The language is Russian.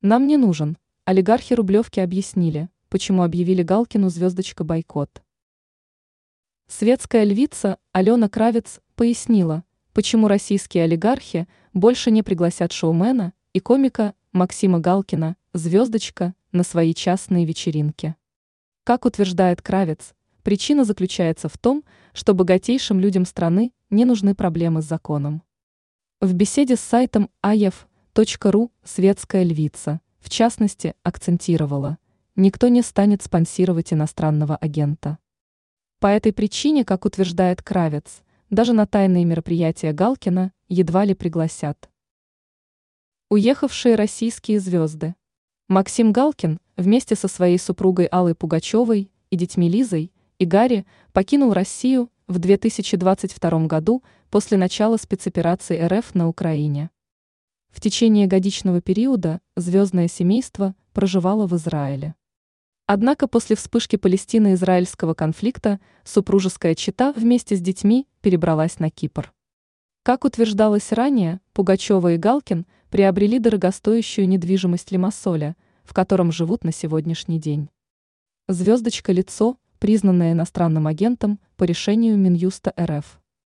Нам не нужен. Олигархи Рублевки объяснили, почему объявили Галкину звездочка бойкот. Светская львица Алена Кравец пояснила, почему российские олигархи больше не пригласят шоумена и комика Максима Галкина, звездочка, на свои частные вечеринки. Как утверждает Кравец, причина заключается в том, что богатейшим людям страны не нужны проблемы с законом. В беседе с сайтом aef.ru светская львица, в частности, акцентировала, никто не станет спонсировать иностранного агента. По этой причине, как утверждает Кравец, даже на тайные мероприятия Галкина едва ли пригласят. Уехавшие российские звезды. Максим Галкин вместе со своей супругой Аллой Пугачевой и детьми Лизой и Гарри покинул Россию в 2022 году после начала спецоперации РФ на Украине. В течение годичного периода звездное семейство проживало в Израиле. Однако после вспышки Палестино-израильского конфликта супружеская чета вместе с детьми перебралась на Кипр. Как утверждалось ранее, Пугачева и Галкин приобрели дорогостоящую недвижимость Лимассоля, в котором живут на сегодняшний день. Звездочка лицо, признанное иностранным агентом по решению Минюста РФ.